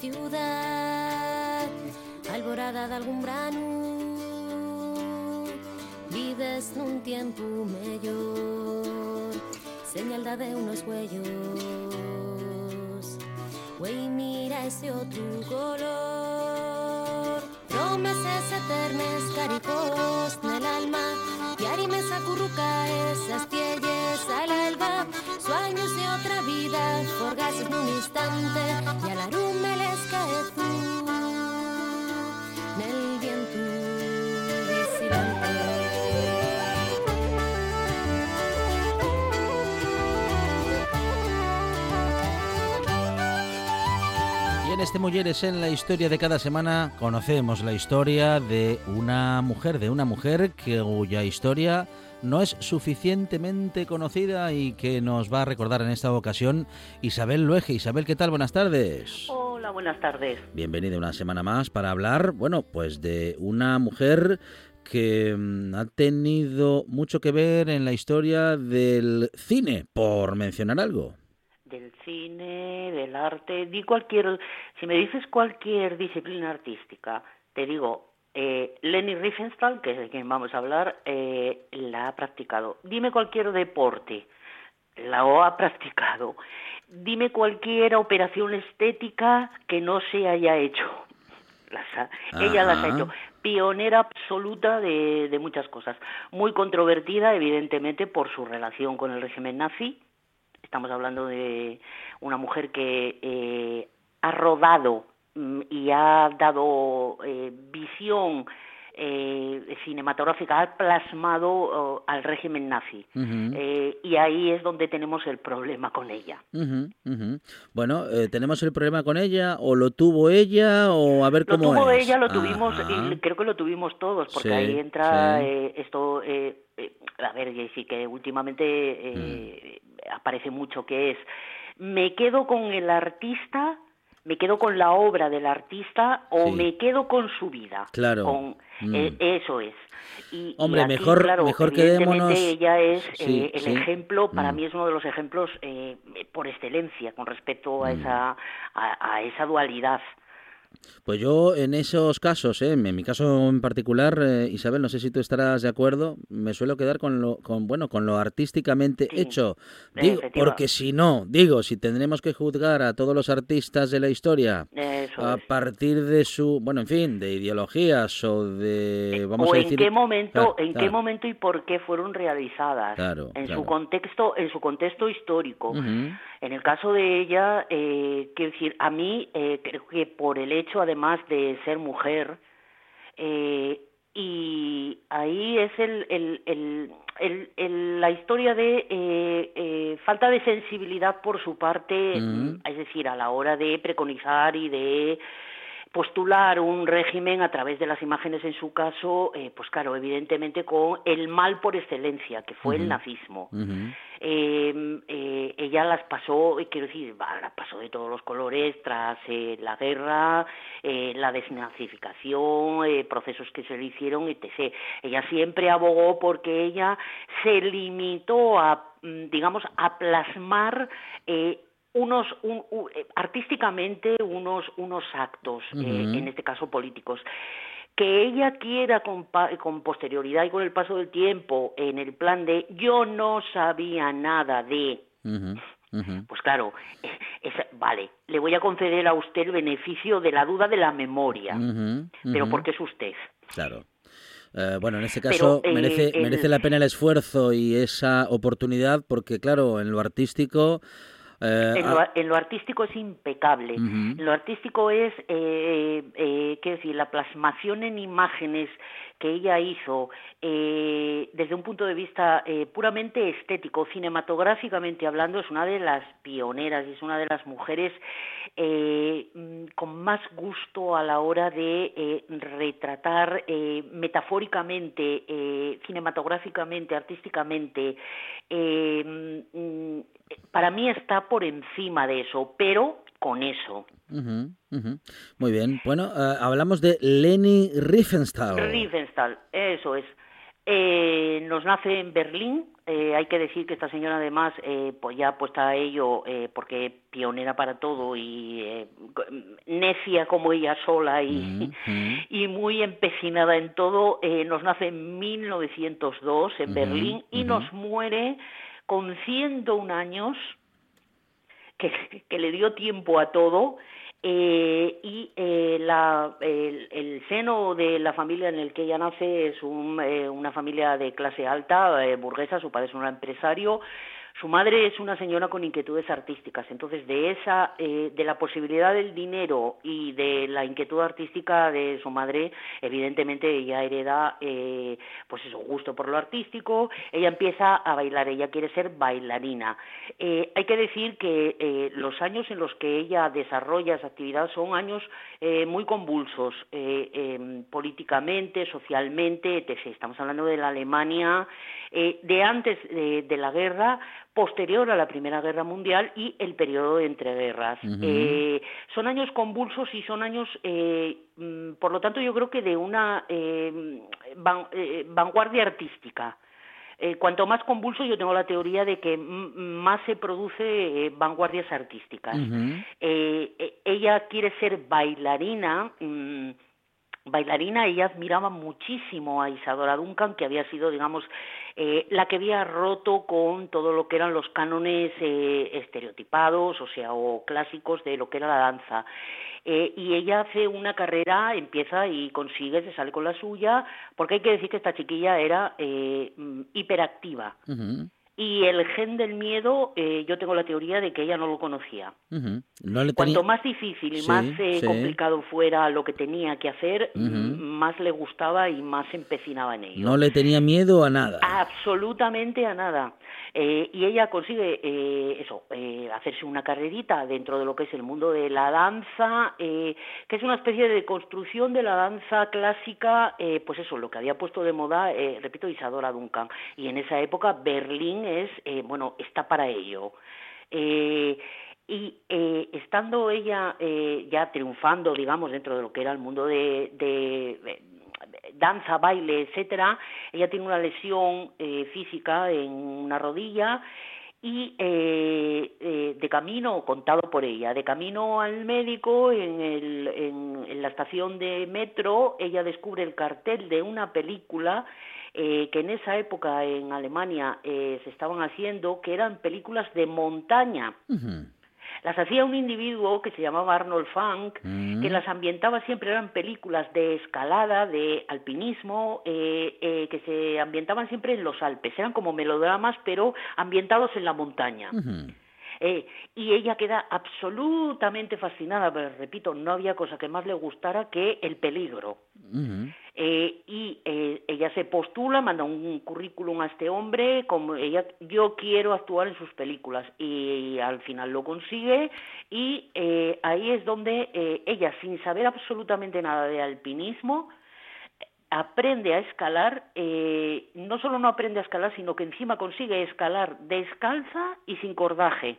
Ciudad Alborada de algún brano Vives nun tiempo mellor Señal de unos huellos Güey, mira ese otro color. Promesas eternas, caricos en el alma. Y arimes acurruca esas pielles al alba. Sueños de otra vida, forgas en un instante. En este Mujeres en la historia de cada semana conocemos la historia de una mujer, de una mujer cuya historia no es suficientemente conocida y que nos va a recordar en esta ocasión Isabel Luege. Isabel, ¿qué tal? Buenas tardes. Hola, buenas tardes. Bienvenida una semana más para hablar, bueno, pues de una mujer que mm, ha tenido mucho que ver en la historia del cine, por mencionar algo. Del cine, del arte, di cualquier, si me dices cualquier disciplina artística, te digo, eh, Leni Riefenstahl, que es de quien vamos a hablar, eh, la ha practicado. Dime cualquier deporte, la ha practicado. Dime cualquier operación estética que no se haya hecho. Las ha- ella las ha hecho. Pionera absoluta de, de muchas cosas. Muy controvertida, evidentemente, por su relación con el régimen nazi. Estamos hablando de una mujer que eh, ha rodado mm, y ha dado eh, visión eh, cinematográfica, ha plasmado oh, al régimen nazi. Eh, y ahí es donde tenemos el problema con ella. Ujú. Bueno, eh, ¿tenemos el problema con ella o lo tuvo ella o a ver Lo cómo tuvo es? ella, lo tuvimos, Ajá. y creo que lo tuvimos todos, porque Sí, ahí entra sí. eh, esto, eh, a ver, y sí que últimamente eh, Mm. aparece mucho que es, me quedo con el artista, me quedo con la obra del artista o Sí. me quedo con su vida. Claro. Con, Mm. eh, eso es. Y, y Hombre, aquí, mejor- claro, mejor quedémonos- ella es Sí, eh, el sí. ejemplo, para Mm. mí es uno de los ejemplos eh, por excelencia con respecto a Mm. esa a, a esa dualidad. Pues yo en esos casos, ¿eh? en mi caso en particular, eh, Isabel, no sé si tú estarás de acuerdo, me suelo quedar con lo, con, bueno, con lo artísticamente Sí, hecho. Digo, porque si no, digo, si tendremos que juzgar a todos los artistas de la historia Eso a es. partir de su, bueno, en fin, de ideologías o de, vamos o a en decir, qué momento, en qué momento y por qué fueron realizadas Claro, en claro. su contexto, en su contexto histórico. En el caso de ella, eh, quiero decir, a mí eh, creo que por el hecho, además de ser mujer, eh, y ahí es el, el, el, el- el- la historia de eh, eh, falta de sensibilidad por su parte, mm, es decir, a la hora de preconizar y de postular un régimen a través de las imágenes en su caso, eh, pues claro, evidentemente con el mal por excelencia, que fue el nazismo. Ujú. Eh, eh, ella las pasó, eh, quiero decir, las pasó de todos los colores tras la guerra, la desnazificación, procesos que se le hicieron, etc. Ella siempre abogó porque ella se limitó a, mm, digamos, a plasmar eh, unos un- u- eh, artísticamente unos unos actos eh, en este caso políticos. Que ella quiera con, con posterioridad y con el paso del tiempo en el plan de yo no sabía nada de. Pues claro es- es- vale le voy a conceder a usted el beneficio de la duda de la memoria. Pero porque es usted. Claro. Eh, bueno, en este Pero, caso eh, merece, el- merece la pena el esfuerzo y esa oportunidad porque, claro, en lo artístico Eh, en, lo, en, lo, artístico es impecable. Lo artístico es, eh, eh, qué decir, la plasmación en imágenes que ella hizo eh, desde un punto de vista eh, puramente estético, cinematográficamente hablando, es una de las pioneras y es una de las mujeres eh, mm, con más gusto a la hora de retratar metafóricamente, cinematográficamente, artísticamente. Eh, mm, para mí está por encima de eso, pero con eso. Uh -huh, Muy bien. Bueno, uh, hablamos de Leni Riefenstahl. Riefenstahl, eso es. Eh, nos nace en Berlín. Eh, hay que decir que esta señora, además, eh, pues ya puesta a ello, eh, porque pionera para todo y eh, necia como ella sola y, -huh. y muy empecinada en todo, eh, nos nace en 1902 en Berlín y nos muere con 101 años, que, le dio tiempo a todo eh, y eh, la, el, seno de la familia en el que ella nace es un, eh, una familia de clase alta, burguesa, su padre es un empresario, su madre es una señora con inquietudes artísticas, entonces de esa, eh, de la posibilidad del dinero y de la inquietud artística de su madre, evidentemente ella hereda, eh, pues gusto por lo artístico, ella empieza a bailar, ella quiere ser bailarina. Eh, hay que decir que eh, los años en los que ella desarrolla esa actividad son años muy convulsos, eh, políticamente, socialmente. Estamos hablando de la Alemania de antes de la guerra, posterior a la Primera Guerra Mundial y el periodo de entreguerras. Uh -huh. eh, son años convulsos y son años, eh, por lo tanto, yo creo que de una eh, van, vanguardia artística. Cuanto más convulso, yo tengo la teoría de que más se produce vanguardias artísticas. Uh -huh. ella quiere ser bailarina. Mmm, bailarina, ella admiraba muchísimo a Isadora Duncan, que había sido, digamos, eh, la que había roto con todo lo que eran los cánones eh, estereotipados, o sea, o clásicos de lo que era la danza. Eh, y ella hace una carrera, empieza y consigue, se sale con la suya, porque hay que decir que esta chiquilla era eh, hiperactiva. Y el gen del miedo, eh, yo tengo la teoría de que ella no lo conocía. Uh -huh. no le tenía... Cuanto más difícil y sí, más eh, sí. complicado fuera lo que tenía que hacer, uh -huh. más le gustaba y más se empecinaba en ello. No le tenía miedo a nada. Absolutamente a nada. Eh, y ella consigue eh, eso, eh, hacerse una carrerita dentro de lo que es el mundo de la danza, eh, que es una especie de construcción de la danza clásica, eh, pues eso, lo que había puesto de moda, eh, repito, Isadora Duncan. Y en esa época Berlín eh, bueno, está para ello. Eh, y eh, estando ella ya triunfando, digamos, dentro de lo que era el mundo de, danza, baile, etcétera, ella tiene una lesión física en una rodilla y de camino, contado por ella, de camino al médico en la estación de metro, ella descubre el cartel de una película eh, que en esa época en Alemania eh, se estaban haciendo, que eran películas de montaña. Uh -huh las hacía un individuo que se llamaba Arnold Funk, mm. que las ambientaba siempre, eran películas de escalada, de alpinismo, eh, eh, que se ambientaban siempre en los Alpes, eran como melodramas, pero ambientados en la montaña. Uh -huh. Eh, y ella queda absolutamente fascinada, pero repito, no había cosa que más le gustara que el peligro. Uh -huh. eh, y eh, ella se postula, manda un currículum a este hombre, como ella, yo quiero actuar en sus películas, y, y al final lo consigue, y eh, ahí es donde ella, sin saber absolutamente nada de alpinismo, aprende a escalar, eh, no solo no aprende a escalar, sino que encima consigue escalar descalza y sin cordaje.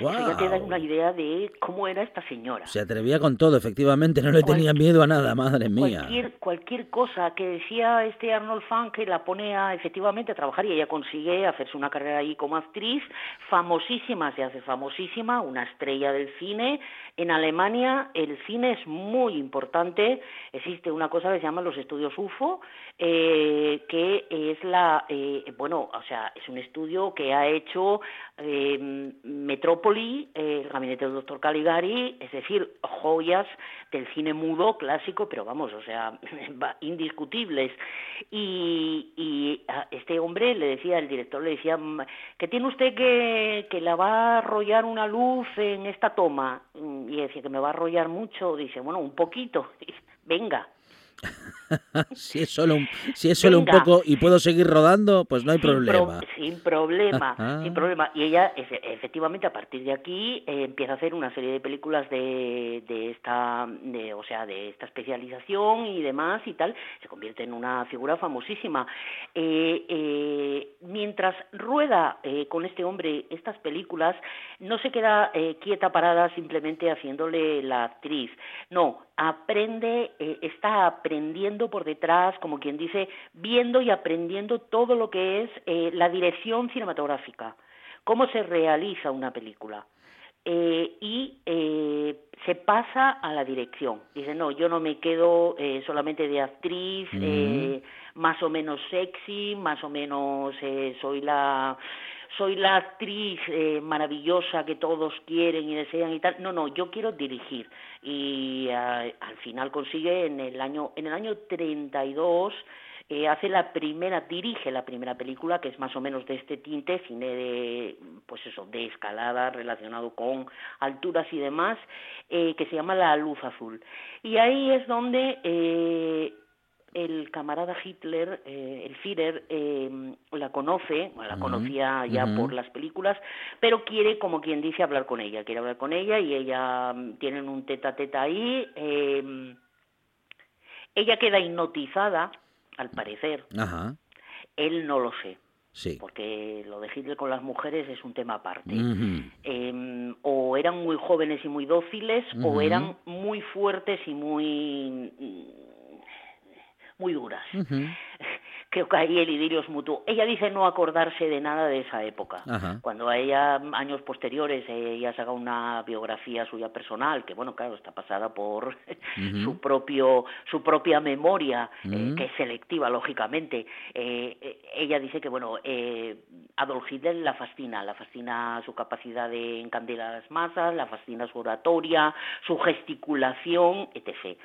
Wow. Eso ya te da una idea de cómo era esta señora. Se atrevía con todo, efectivamente, no le tenía miedo a nada, madre mía. Cualquier, cualquier cosa que decía este Arnold Funk que la pone a, efectivamente a trabajar y ella consigue hacerse una carrera ahí como actriz, famosísima, se hace famosísima, una estrella del cine. En Alemania el cine es muy importante, existe una cosa que se llama los estudios UFO, eh, que es la, eh, bueno, o sea, es un estudio que ha hecho eh, metrópolis Metrópoli, el gabinete del doctor Caligari, es decir, joyas del cine mudo clásico, pero vamos, o sea, indiscutibles. Y, y a este hombre le decía, el director le decía, que tiene usted que, que la va a arrollar una luz en esta toma. Y decía que me va a arrollar mucho. Dice, bueno, un poquito. Venga, si es solo un, si es solo un poco y puedo seguir rodando, pues no hay problema. sin problema, sin problema. Y ella, efectivamente, a partir de aquí eh, empieza a hacer una serie de películas de, de esta, de, o sea, de esta especialización y demás y tal. Se convierte en una figura famosísima. Eh, eh, mientras rueda con este hombre estas películas, no se queda quieta parada simplemente haciéndole la actriz. No, aprende, está aprendiendo por detrás, como quien dice, viendo y aprendiendo todo lo que es eh, la dirección cinematográfica, cómo se realiza una película. Eh, y eh, se pasa a la dirección. Dice, no, yo no me quedo solamente de actriz, más o menos sexy, más o menos soy la soy la actriz eh, maravillosa que todos quieren y desean y tal. No, no, yo quiero dirigir. Y eh, al final consigue en el año, en el año 32 eh, hace la primera, dirige la primera película que es más o menos de este tinte, cine de, pues eso, de escalada relacionado con alturas y demás, eh, que se llama La Luz Azul. Y ahí es donde eh, el camarada Hitler, eh, el Führer, eh, la conoce, la conocía ya por las películas, pero quiere, como quien dice, hablar con ella, quiere hablar con ella y ella mm, tienen un teta a teta ahí. Eh, ella queda hipnotizada, al parecer. Él no lo sé. Sí. Porque lo de Hitler con las mujeres es un tema aparte. Em, o eran muy jóvenes y muy dóciles, o eran muy fuertes y muy muy duras. Creo que ahí el idilio es mutuo. Ella dice no acordarse de nada de esa época. Cuando a ella, años posteriores, ella saca una biografía suya personal, que bueno, claro, está pasada por su propio su propia memoria, eh, que es selectiva, lógicamente. Eh, eh, ella dice que, bueno, Adolf Hitler la fascina, la fascina su capacidad de encandilar a las masas, la fascina su oratoria, su gesticulación, etc.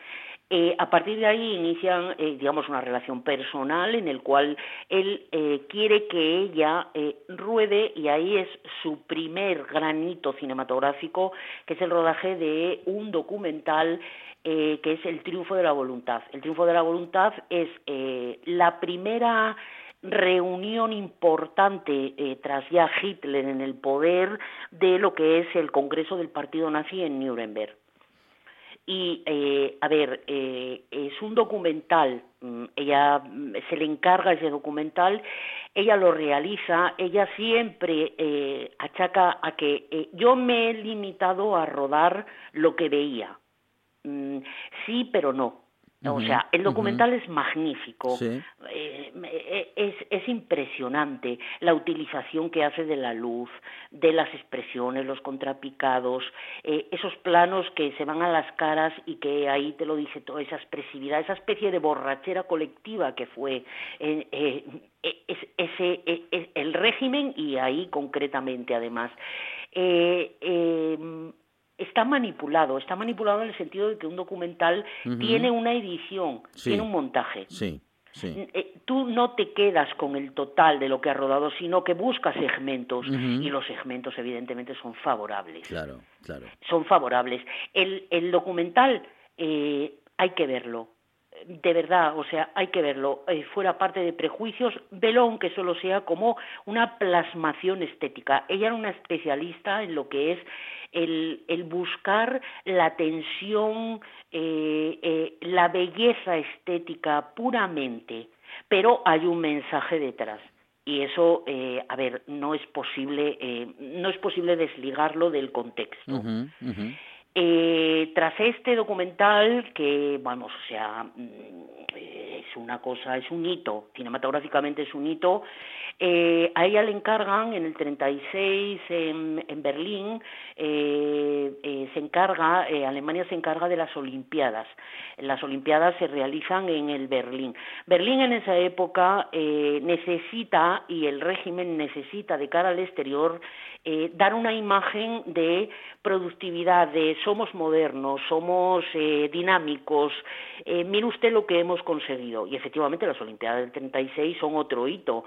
Eh, a partir de ahí inician, eh, digamos, una relación personal en el cual él eh, quiere que ella ruede y ahí es su primer granito cinematográfico, que es el rodaje de un documental que es El Triunfo de la Voluntad. El Triunfo de la Voluntad es la primera reunión importante tras ya Hitler en el poder de lo que es el Congreso del Partido Nazi en Nuremberg. Y, eh, a ver, eh, es un documental, mm, ella mm, se le encarga ese documental, ella lo realiza, ella siempre eh, achaca a que yo me he limitado a rodar lo que veía. Mm, sí, pero no. O sea, el documental es magnífico, eh, eh, es, es, impresionante la utilización que hace de la luz, de las expresiones, los contrapicados, eh, esos planos que se van a las caras y que ahí te lo dice toda esa expresividad, esa especie de borrachera colectiva que fue ese, el régimen y ahí concretamente además está manipulado, está manipulado en el sentido de que un documental tiene una edición, tiene un montaje. Sí. Sí. Eh, tú no te quedas con el total de lo que has rodado, sino que buscas segmentos y los segmentos evidentemente son favorables. Claro, claro. Son favorables. El, el documental eh, hay que verlo, de verdad, o sea, hay que verlo, eh, fuera parte de prejuicios, velo aunque solo sea como una plasmación estética. Ella era una especialista en lo que es el, el buscar la tensión, eh, eh, la belleza estética puramente, pero hay un mensaje detrás. Y eso a ver no es posible no es posible desligarlo del contexto eh, tras este documental, que, vamos, sea, mm, es una cosa, es un hito, cinematográficamente es un hito. Eh, a ella le encargan en el 36 en, en Berlín, eh, eh, se encarga, Alemania se encarga de las Olimpiadas. Las Olimpiadas se realizan en el Berlín. Berlín en esa época necesita, y el régimen necesita de cara al exterior, dar una imagen de productividad, de somos modernos, somos dinámicos, mire usted lo que hemos conseguido. Y efectivamente las Olimpiadas del 36 son otro hito.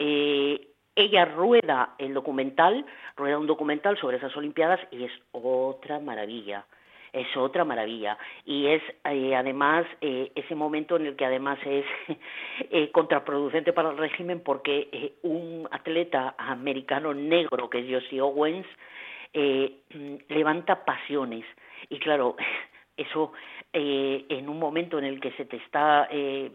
Eh, ella rueda el documental, rueda un documental sobre esas Olimpiadas y es otra maravilla es otra maravilla y es eh, además eh, ese momento en el que además es contraproducente para el régimen porque un atleta americano negro que es Josie Owens levanta pasiones y claro eso eh, en un momento en el que se te está eh,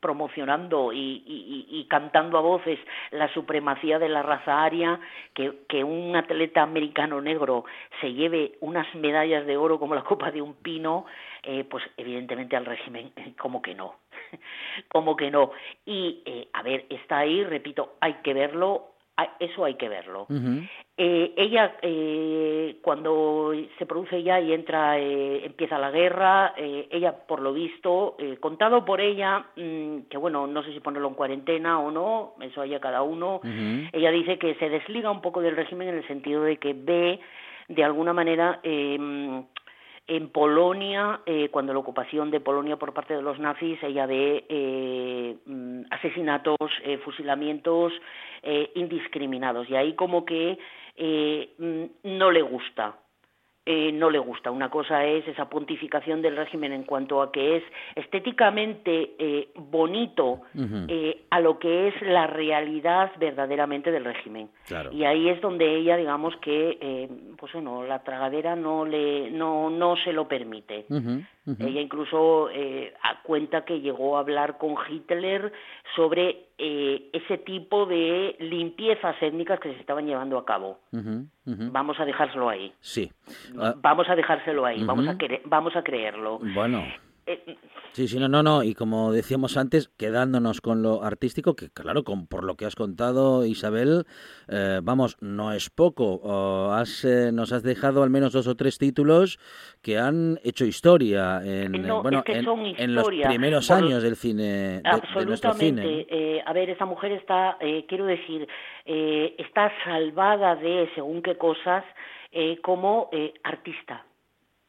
promocionando y, cantando a voces la supremacía de la raza aria, que, un atleta americano negro se lleve unas medallas de oro como la copa de un pino, eh, pues evidentemente al régimen como que no, como que no. Y a ver, está ahí, repito, hay que verlo, eso hay que verlo. Eh, ella, eh, cuando se produce ya y entra, eh, empieza la guerra, ella, por lo visto, contado por ella, mm, que bueno, no sé si ponerlo en cuarentena o no, eso haya cada uno, ella dice que se desliga un poco del régimen en el sentido de que ve, de alguna manera, en Polonia, eh, cuando la ocupación de Polonia por parte de los nazis, ella ve eh, mm, asesinatos, eh, fusilamientos indiscriminados. Y ahí como que mm, no le gusta eh, no le gusta. Una cosa es esa pontificación del régimen en cuanto a que es estéticamente eh, bonito eh, a lo que es la realidad verdaderamente del régimen. Y ahí es donde ella, digamos que, pues bueno, la tragadera no le, no, no se lo permite. Ella incluso cuenta que llegó a hablar con Hitler sobre ese tipo de limpiezas étnicas que se estaban llevando a cabo. Vamos a dejárselo ahí. Sí. vamos a dejárselo ahí, vamos, a vamos a creerlo. Bueno. Eh, sí, sí, no, no, no. Y como decíamos antes, quedándonos con lo artístico, que claro, con, por lo que has contado, Isabel, eh, vamos, no es poco. has, eh, nos has dejado al menos dos o tres títulos que han hecho historia en, bueno, en, los primeros años del cine, de, nuestro cine. a ver, esa mujer está, quiero decir, está salvada de según qué cosas como artista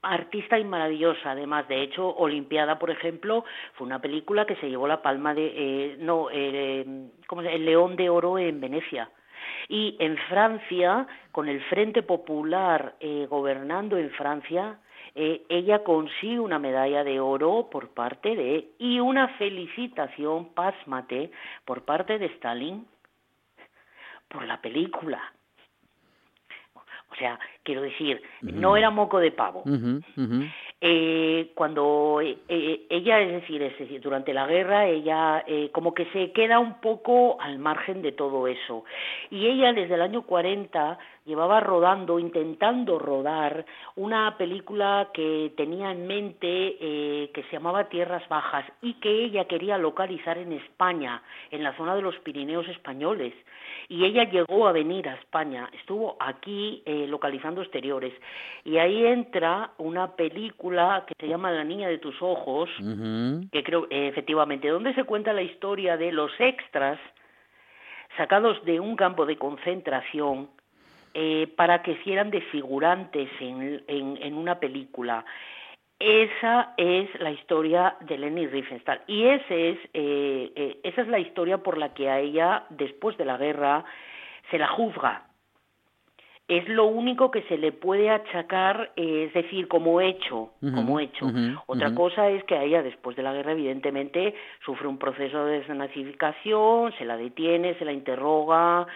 artista y maravillosa además. De hecho Olimpiada por ejemplo fue una película que se llevó la palma de eh, no eh, ¿cómo se, el León de Oro en Venecia. Y en Francia con el Frente Popular eh, gobernando en Francia ella consigue una medalla de oro por parte de y una felicitación pásmate por parte de Stalin por la película o sea, quiero decir, no era moco de pavo. Eh, cuando eh, eh, ella, es decir, es decir, durante la guerra, ella como que se queda un poco al margen de todo eso. Y ella desde el año 40 llevaba rodando, intentando rodar una película que tenía en mente que se llamaba Tierras Bajas y que ella quería localizar en España, en la zona de los Pirineos españoles. Y ella llegó a venir a España, estuvo aquí eh, localizando exteriores. Y ahí entra una película que se llama La niña de tus ojos, que creo eh, efectivamente, donde se cuenta la historia de los extras sacados de un campo de concentración eh, para que hicieran de figurantes en, en una película. Esa es la historia de Leni Riefenstahl y ese es, eh, eh, esa es la historia por la que a ella, después de la guerra, se la juzga. Es lo único que se le puede achacar, eh, es decir, como hecho, como hecho. Otra cosa es que a ella, después de la guerra, evidentemente, sufre un proceso de desnazificación, se la detiene, se la interroga,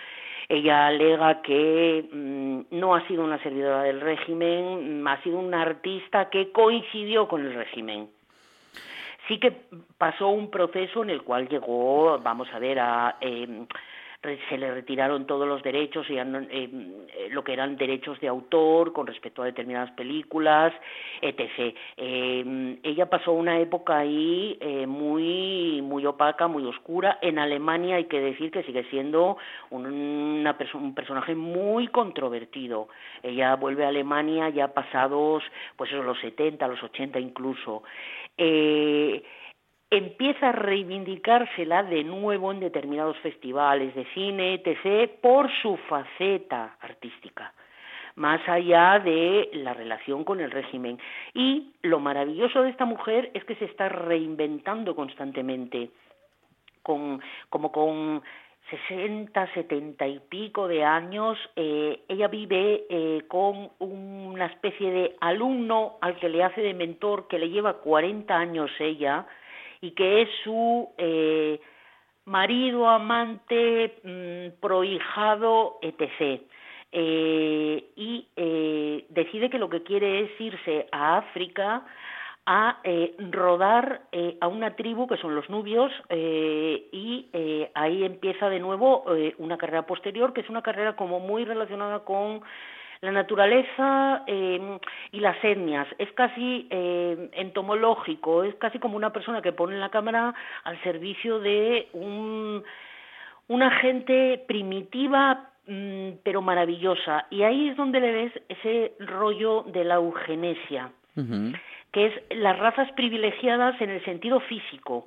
ella alega que mm, no ha sido una servidora del régimen, mm, ha sido una artista que coincidió con el régimen. Sí que pasó un proceso en el cual llegó, vamos a ver, a, em, se le retiraron todos los derechos, y eh, lo que eran derechos de autor con respecto a determinadas películas, etc. Eh, ella pasó una época ahí eh, muy, muy opaca, muy oscura. En Alemania hay que decir que sigue siendo un, una un personaje muy controvertido. Ella vuelve a Alemania ya pasados, pues eso, los 70, los 80 incluso. Eh, empieza a reivindicársela de nuevo en determinados festivales de cine, etc., por su faceta artística, más allá de la relación con el régimen. Y lo maravilloso de esta mujer es que se está reinventando constantemente, con, como con 60, 70 y pico de años, eh, ella vive eh, con una especie de alumno al que le hace de mentor, que le lleva 40 años ella, y que es su eh, marido, amante, mm, prohijado, etc. Eh, y eh, decide que lo que quiere es irse a África a rodar a una tribu que son los nubios y ahí empieza de nuevo una carrera posterior que es una carrera como muy relacionada con la naturaleza em, y las etnias. Es casi em, entomológico, es casi como una persona que pone la cámara al servicio de un, una gente primitiva mm, pero maravillosa. Y ahí es donde le ves ese rollo de la eugenesia, que es las razas privilegiadas en el sentido físico.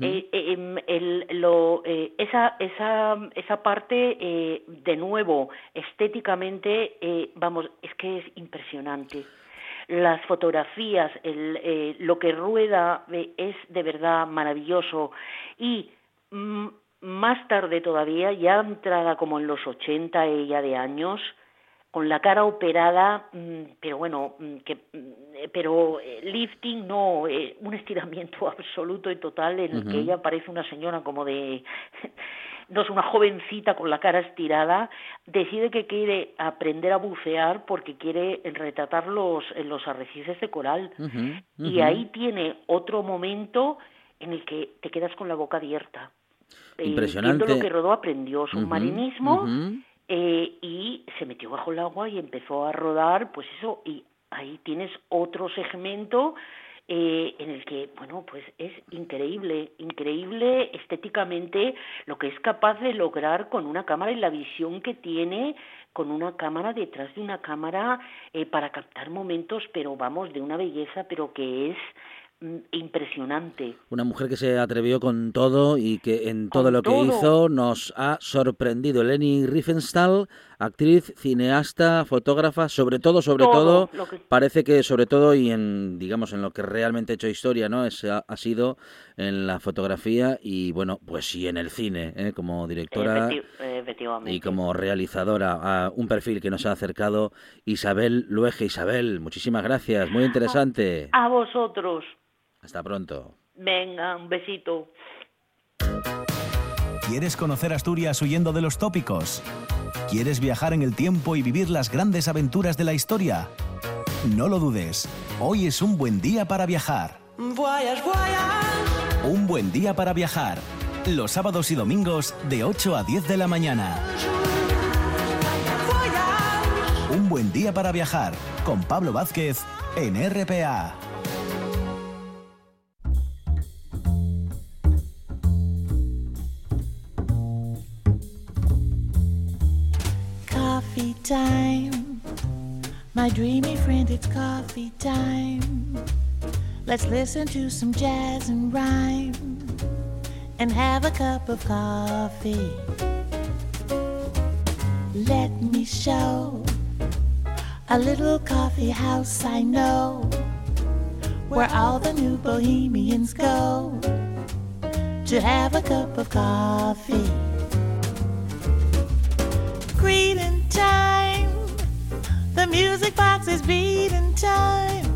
Eh, eh, em, eh, esa, esa, esa parte, de nuevo, estéticamente, vamos, es que es impresionante. Las fotografías, lo que rueda es de verdad maravilloso. Y mm, más tarde todavía, ya entrada como en los 80 ella de años, con la cara operada, mm, pero bueno, mm, que, mm, pero eh, lifting no, eh, un estiramiento absoluto y total en el que ella parece una señora como de, no es una jovencita con la cara estirada, decide que quiere aprender a bucear porque quiere retratar los, los arrecifes de coral. Y ahí tiene otro momento en el que te quedas con la boca abierta. Eh, Impresionante. lo que rodó, aprendió submarinismo. Eh, y se metió bajo el agua y empezó a rodar, pues eso, y ahí tienes otro segmento eh, en el que, bueno, pues es increíble, increíble estéticamente lo que es capaz de lograr con una cámara y la visión que tiene con una cámara detrás de una cámara eh, para captar momentos, pero vamos, de una belleza, pero que es impresionante. Una mujer que se atrevió con todo y que en todo lo que hizo nos ha sorprendido. Leni Riefenstahl, actriz, cineasta, fotógrafa, sobre todo, sobre todo, parece que sobre todo y en, digamos, en lo que realmente ha hecho historia, ¿no? Es, ha, sido en la fotografía y, bueno, pues sí en el cine, ¿eh? como directora y como realizadora. un perfil que nos ha acercado Isabel Luege. Isabel, muchísimas gracias, muy interesante. A vosotros. Hasta pronto. Venga, un besito. ¿Quieres conocer Asturias huyendo de los tópicos? ¿Quieres viajar en el tiempo y vivir las grandes aventuras de la historia? No lo dudes, hoy es un buen día para viajar. Un buen día para viajar. Los sábados y domingos de 8 a 10 de la mañana. Un buen día para viajar con Pablo Vázquez en RPA. time. My dreamy friend, it's coffee time. Let's listen to some jazz and rhyme and have a cup of coffee. Let me show a little coffee house I know where all the new bohemians go to have a cup of coffee. Greeting time. The music box is beating time.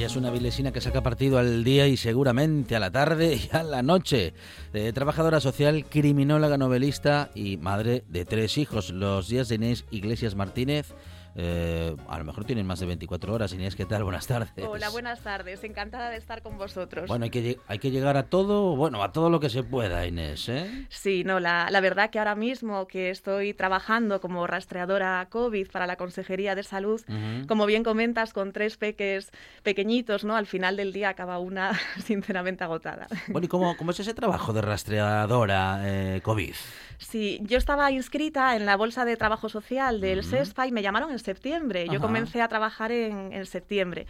Ella es una vilesina que saca partido al día y seguramente a la tarde y a la noche. Eh, trabajadora social, criminóloga, novelista y madre de tres hijos. Los días de Inés Iglesias Martínez eh, a lo mejor tienen más de 24 horas. Inés, ¿qué tal? Buenas tardes. Hola, buenas tardes. Encantada de estar con vosotros. Bueno, hay que, hay que llegar a todo, bueno, a todo lo que se pueda, Inés. ¿eh? Sí, no, la, la verdad que ahora mismo que estoy trabajando como rastreadora COVID para la Consejería de Salud, como bien comentas, con tres peques pequeñitos, ¿no? Al final del día acaba una sinceramente agotada. Bueno, ¿y cómo, cómo es ese trabajo de rastreadora eh, COVID? Sí, yo estaba inscrita en la Bolsa de Trabajo Social del SESPA y me llamaron en septiembre. Yo comencé a trabajar en, en septiembre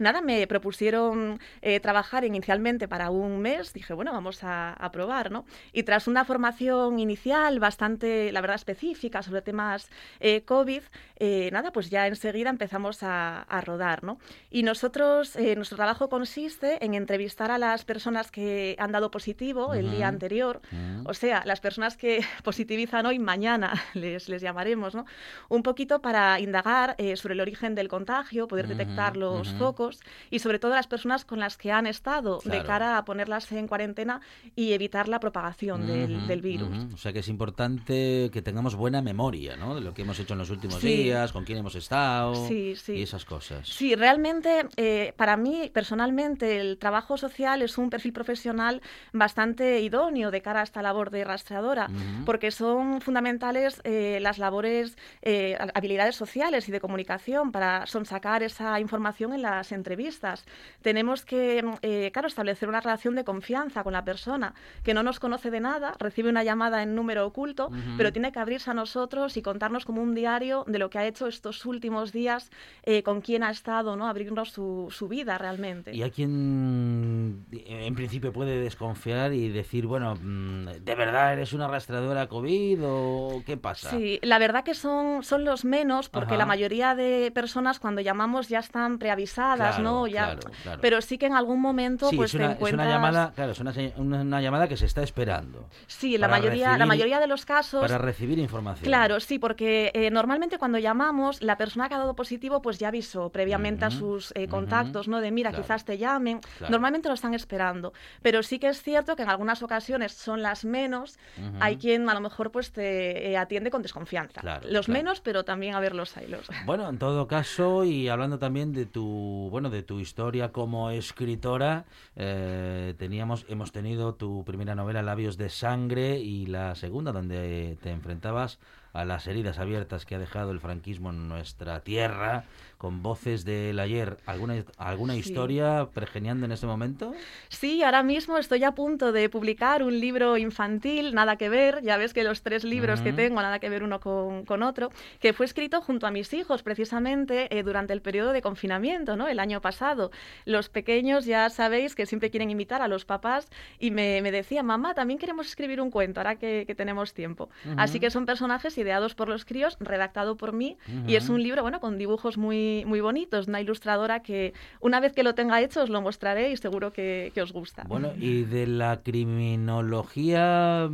nada, me propusieron eh, trabajar inicialmente para un mes. Dije, bueno, vamos a, probar, ¿no? Y tras una formación inicial bastante, la verdad, específica sobre temas eh, COVID, eh, nada, pues ya enseguida empezamos a, rodar, ¿no? Y nosotros, nuestro trabajo consiste en entrevistar a las personas que han dado positivo el día anterior, o sea, las personas que positivizan hoy, mañana les, les llamaremos, ¿no? Un poquito para indagar sobre el origen del contagio, poder detectar los focos y sobre todo las personas con las que han estado de cara a ponerlas en cuarentena y evitar la propagación del, virus. O sea que es importante que tengamos buena memoria ¿no? de lo que hemos hecho en los últimos días, con quién hemos estado y esas cosas. Sí, realmente eh, para mí personalmente el trabajo social es un perfil profesional bastante idóneo de cara a esta labor de rastreadora porque son fundamentales eh, las labores, eh, habilidades sociales y de comunicación para sonsacar esa información en las entrevistas. Tenemos que, eh, claro, establecer una relación de confianza con la persona que no nos conoce de nada, recibe una llamada en número oculto, pero tiene que abrirse a nosotros y contarnos como un diario de lo que ha hecho estos últimos días, eh, con quién ha estado, ¿no? Abrirnos su, su vida realmente. Y hay quien, en principio, puede desconfiar y decir, bueno, mm, ¿de verdad eres una rastreadora COVID o qué pasa? Sí, la verdad que son, son los menos, porque la mayoría de personas cuando llamamos ya están preavisadas ¿no? Ya, Pero sí que en algún momento pues es una, te encuentras... Es una llamada, claro, es una, llamada que se está esperando. Sí, la mayoría, la mayoría de los casos... Para recibir información. Claro, sí, porque eh, normalmente cuando llamamos, la persona que ha dado positivo pues ya avisó previamente a sus eh, contactos, ¿no? De mira, quizás te llamen. Normalmente lo están esperando. Pero sí que es cierto que en algunas ocasiones son las menos. Hay quien a lo mejor pues te eh, atiende con desconfianza. los menos, pero también a ver los hay los. Bueno, en todo caso, y hablando también de tu bueno, de tu historia como escritora, eh, teníamos, hemos tenido tu primera novela Labios de Sangre y la segunda donde te enfrentabas a las heridas abiertas que ha dejado el franquismo en nuestra tierra con voces del ayer. ¿Alguna, alguna historia pergeniando en ese momento? Sí, ahora mismo estoy a punto de publicar un libro infantil, nada que ver, ya ves que los tres libros que tengo, nada que ver uno con, otro, que fue escrito junto a mis hijos precisamente eh, durante el periodo de confinamiento, ¿no? El año pasado. Los pequeños ya sabéis que siempre quieren imitar a los papás y me, me decían, mamá, también queremos escribir un cuento, ahora que, tenemos tiempo. Así que son personajes ideados por los críos, redactado por mí, y es un libro, bueno, con dibujos muy muy, bonitos. Una ilustradora que una vez que lo tenga hecho os lo mostraré y seguro que, os gusta. Bueno, y de la criminología,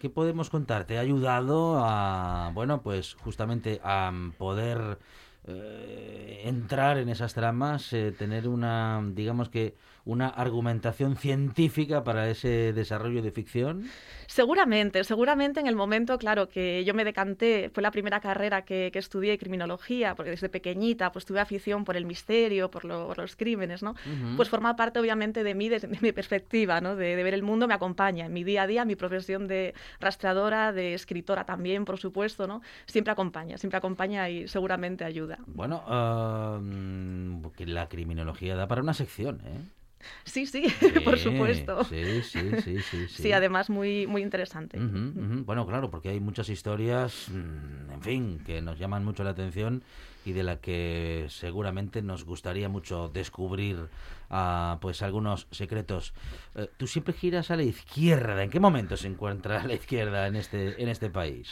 ¿qué podemos contar? ¿Te ha ayudado a, bueno, pues justamente a poder eh, entrar en esas tramas, eh, tener una, digamos que, una argumentación científica para ese desarrollo de ficción? Seguramente, seguramente en el momento, claro, que yo me decanté, fue la primera carrera que, estudié criminología, porque desde pequeñita pues tuve afición por el misterio, por, los crímenes, ¿no? Pues forma parte obviamente de mí, de, mi perspectiva, ¿no? De, ver el mundo me acompaña en mi día a día, mi profesión de rastreadora, de escritora también, por supuesto, ¿no? Siempre acompaña, siempre acompaña y seguramente ayuda. Bueno, la criminología da para una sección, ¿eh? Sí, sí, por supuesto. Sí, sí, sí, sí, sí. además muy, muy interesante. Bueno, claro, porque hay muchas historias, mm, en fin, que nos llaman mucho la atención y de la que seguramente nos gustaría mucho descubrir uh, pues algunos secretos. Eh, Tú siempre giras a la izquierda. ¿En qué momento se encuentra la izquierda en este en este país?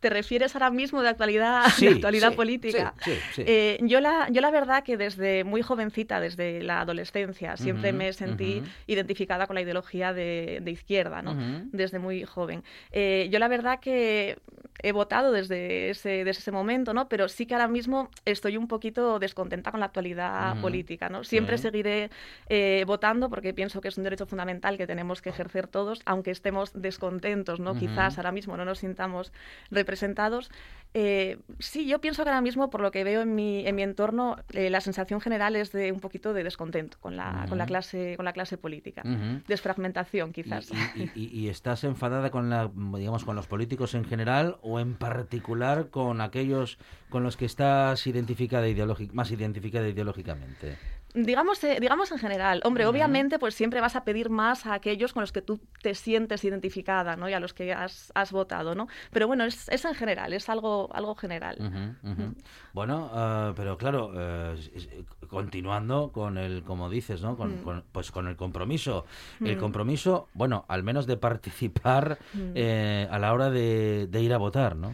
¿Te refieres ahora mismo de actualidad, actualidad política? Eh, yo, la, yo la verdad que desde muy jovencita, desde la adolescencia, siempre me sentí identificada con la ideología de, izquierda, ¿no? Desde muy joven. Eh, yo la verdad que he votado desde ese, desde ese momento, ¿no? Pero sí que ahora mismo estoy un poquito descontenta con la actualidad política, ¿no? Siempre seguiré eh, votando porque pienso que es un derecho fundamental que tenemos que ejercer todos, aunque estemos descontentos, ¿no? Quizás ahora mismo no nos sintamos representados. Eh, sí, yo pienso que ahora mismo, por lo que veo en mi, en mi entorno, eh, la sensación general es de un poquito de descontento con la, con la, clase, con la clase política. Desfragmentación, quizás. ¿Y, estás enfadada con, la, digamos, con los políticos en general o en particular con aquellos con los que estás identificada más identificada ideológicamente? Digamos, eh, digamos en general, hombre, obviamente pues siempre vas a pedir más a aquellos con los que tú te sientes identificada, ¿no? Y a los que has, votado, ¿no? Pero bueno, es, es, en general, es algo, algo general. Bueno, ah, pero claro, eh, continuando con el, como dices, ¿no? Con, mm. pues con el compromiso. El mm. compromiso, bueno, al menos de participar mm. eh, a la hora de, de ir a votar, ¿no?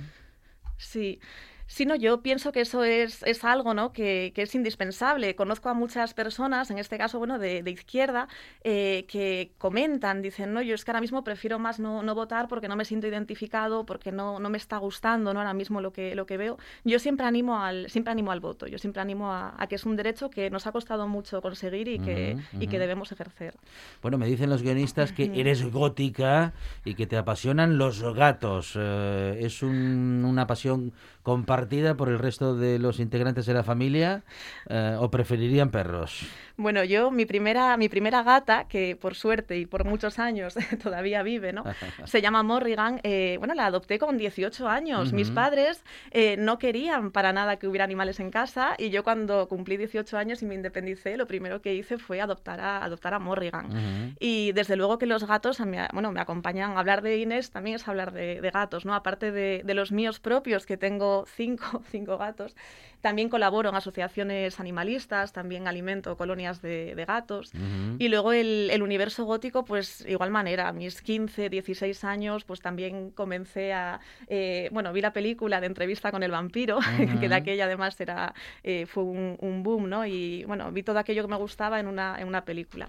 Sí. Sí, no, yo pienso que eso es, es algo ¿no? que, que, es indispensable. Conozco a muchas personas, en este caso, bueno, de, de izquierda, eh, que comentan, dicen, no, yo es que ahora mismo prefiero más no, no votar porque no me siento identificado, porque no, no, me está gustando ¿no? ahora mismo lo que, lo que veo. Yo siempre animo al, siempre animo al voto, yo siempre animo a, que es un derecho que nos ha costado mucho conseguir y que, y que debemos ejercer. Bueno, me dicen los guionistas que eres gótica y que te apasionan los gatos. Eh, es un, una pasión compartida por el resto de los integrantes de la familia eh, o preferirían perros? Bueno, yo, mi primera, mi primera gata, que por suerte y por muchos años todavía vive, ¿no? Se llama Morrigan. Eh, bueno, la adopté con 18 años. Mis padres eh, no querían para nada que hubiera animales en casa y yo cuando cumplí 18 años y me independicé, lo primero que hice fue adoptar a, adoptar a Morrigan. Y desde luego que los gatos, bueno, me acompañan. Hablar de Inés también es hablar de, gatos, ¿no? Aparte de, de, los míos propios, que tengo cinco, cinco gatos, también colaboro en asociaciones animalistas, también alimento colonias de, gatos. Y luego el, universo gótico, pues igual manera, a mis 15, 16 años, pues también comencé a... Eh, bueno, vi la película de entrevista con el vampiro, que de aquella además era, eh, fue un, un, boom, ¿no? Y bueno, vi todo aquello que me gustaba en una, en una película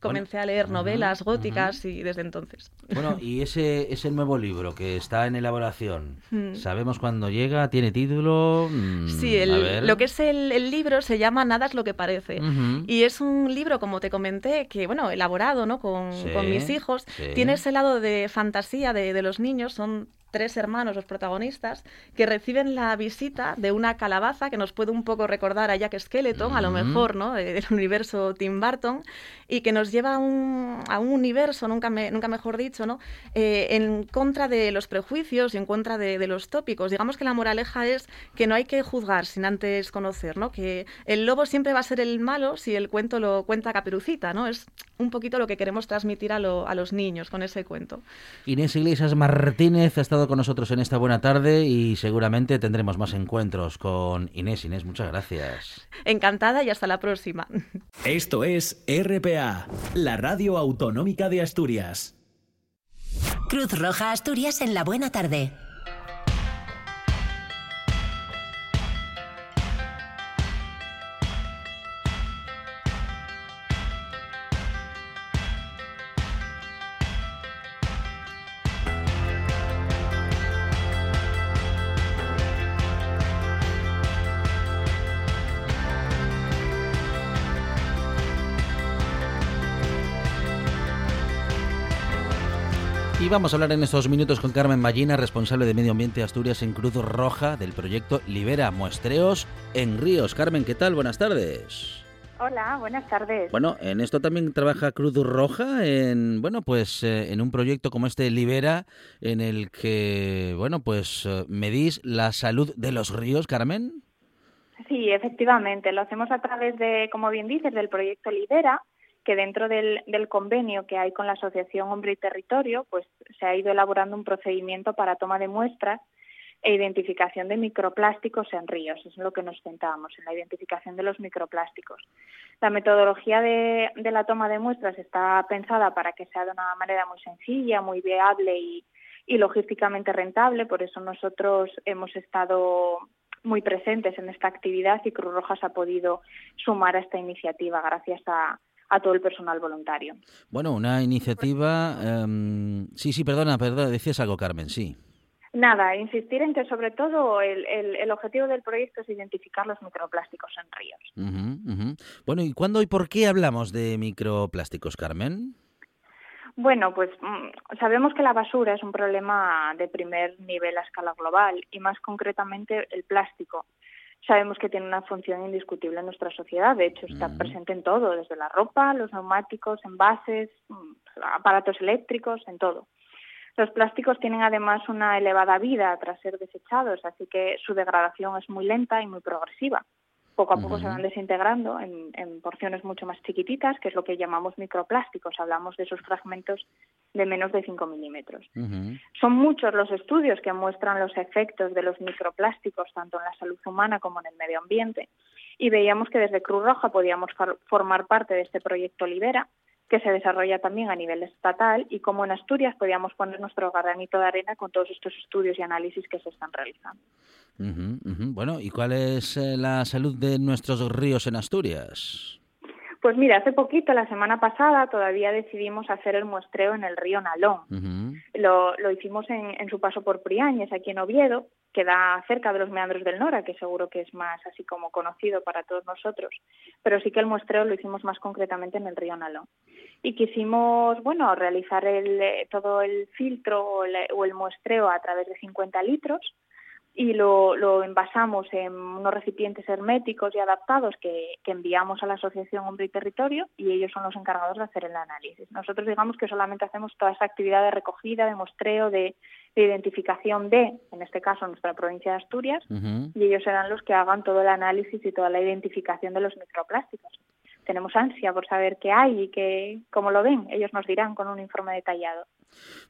comencé a leer novelas góticas y desde entonces. Bueno, y ese, ese nuevo libro que está en elaboración, mm. ¿sabemos cuándo llega? ¿Tiene título? Mm, sí, lo que es el, libro se llama Nada es lo que parece. Y es un libro, como te comenté, que, bueno, elaborado ¿no? con, mis hijos. Tiene ese lado de fantasía de, de los niños, son tres hermanos, los protagonistas, que reciben la visita de una calabaza que nos puede un poco recordar a Jack Skeleton, a lo mejor, ¿no? Del universo Tim Burton, y que nos lleva a un, a un universo, nunca, nunca mejor dicho, ¿no? Eh, en contra de los prejuicios y en contra de, los tópicos. Digamos que la moraleja es que no hay que juzgar sin antes conocer, ¿no? Que el lobo siempre va a ser el malo si el cuento lo cuenta Caperucita, ¿no? Es un poquito lo que queremos transmitir a, a los niños con ese cuento. Inés Iglesias Martínez ha estado con nosotros en esta buena tarde y seguramente tendremos más encuentros con Inés. Inés, muchas gracias. Encantada y hasta la próxima. Esto es RPA, la radio autonómica de Asturias. Cruz Roja Asturias en la buena tarde. Y vamos a hablar en estos minutos con Carmen Ballina, responsable de Medio Ambiente Asturias en Cruz Roja del proyecto Libera Muestreos en Ríos. Carmen, ¿qué tal? Buenas tardes. Hola, buenas tardes. Bueno, en esto también trabaja Cruz Roja en, bueno, pues eh, en un proyecto como este Libera en el que, bueno, pues eh, medís la salud de los ríos, Carmen. Sí, efectivamente, lo hacemos a través de, como bien dices, del proyecto Libera, que dentro del, convenio que hay con la Asociación Hombre y Territorio, pues se ha ido elaborando un procedimiento para toma de muestras e identificación de microplásticos en ríos. Es lo que nos centramos, en la identificación de los microplásticos. La metodología de, la toma de muestras está pensada para que sea de una manera muy sencilla, muy viable y, y logísticamente rentable. Por eso nosotros hemos estado muy presentes en esta actividad y Cruz Roja se ha podido sumar a esta iniciativa gracias a, a todo el personal voluntario. Bueno, una iniciativa... Em, sí, sí, perdona, perdona, decías algo, Carmen, sí. Nada, insistir en que sobre todo el, el, objetivo del proyecto es identificar los microplásticos en ríos. Bueno, ¿y cuándo y por qué hablamos de microplásticos, Carmen? Bueno, pues mm, sabemos que la basura es un problema de primer nivel a escala global y más concretamente el plástico. Sabemos que tiene una función indiscutible en nuestra sociedad, de hecho está presente en todo, desde la ropa, los neumáticos, envases, mm, aparatos eléctricos, en todo. Los plásticos tienen además una elevada vida tras ser desechados, así que su degradación es muy lenta y muy progresiva. Poco a poco se van desintegrando en, porciones mucho más chiquititas, que es lo que llamamos microplásticos. Hablamos de esos fragmentos de menos de 5 milímetros. Son muchos los estudios que muestran los efectos de los microplásticos tanto en la salud humana como en el medio ambiente. Y veíamos que desde Cruz Roja podíamos formar parte de este proyecto Libera, que se desarrolla también a nivel estatal y como en Asturias podíamos poner nuestro granito de arena con todos estos estudios y análisis que se están realizando. Bueno, ¿y cuál es eh, la salud de nuestros ríos en Asturias? Pues mira, hace poquito, la semana pasada, todavía decidimos hacer el muestreo en el río Nalón. lo, lo, hicimos en, en, su paso por Priáñez, aquí en Oviedo, queda cerca de los meandros del Nora, que seguro que es más así como conocido para todos nosotros, pero sí que el muestreo lo hicimos más concretamente en el río Nalón. Y quisimos, bueno, realizar el, eh, todo el filtro o el, muestreo a través de 50 litros, y lo, lo, envasamos en unos recipientes herméticos y adaptados que, que, enviamos a la Asociación Hombre y Territorio y ellos son los encargados de hacer el análisis. Nosotros digamos que solamente hacemos toda esa actividad de recogida, de muestreo, de, de identificación de, en este caso, nuestra provincia de Asturias, y ellos serán los que hagan todo el análisis y toda la identificación de los microplásticos. Tenemos ansia por saber qué hay y qué, cómo lo ven. Ellos nos dirán con un informe detallado.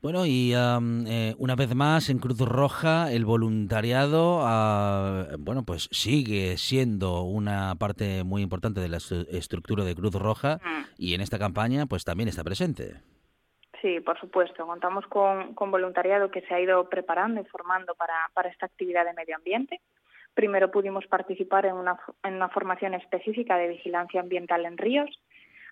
Bueno, y eh, una vez más, en Cruz Roja, el voluntariado, ah, bueno, pues sigue siendo una parte muy importante de la estructura de Cruz Roja mm. y en esta campaña, pues también está presente. Sí, por supuesto. Contamos con, voluntariado que se ha ido preparando y formando para, para esta actividad de medio ambiente. Primero pudimos participar en una, en una formación específica de vigilancia ambiental en ríos.